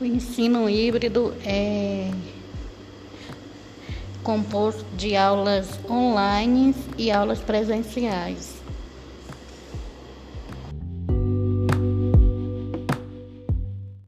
O ensino híbrido é composto de aulas online e aulas presenciais.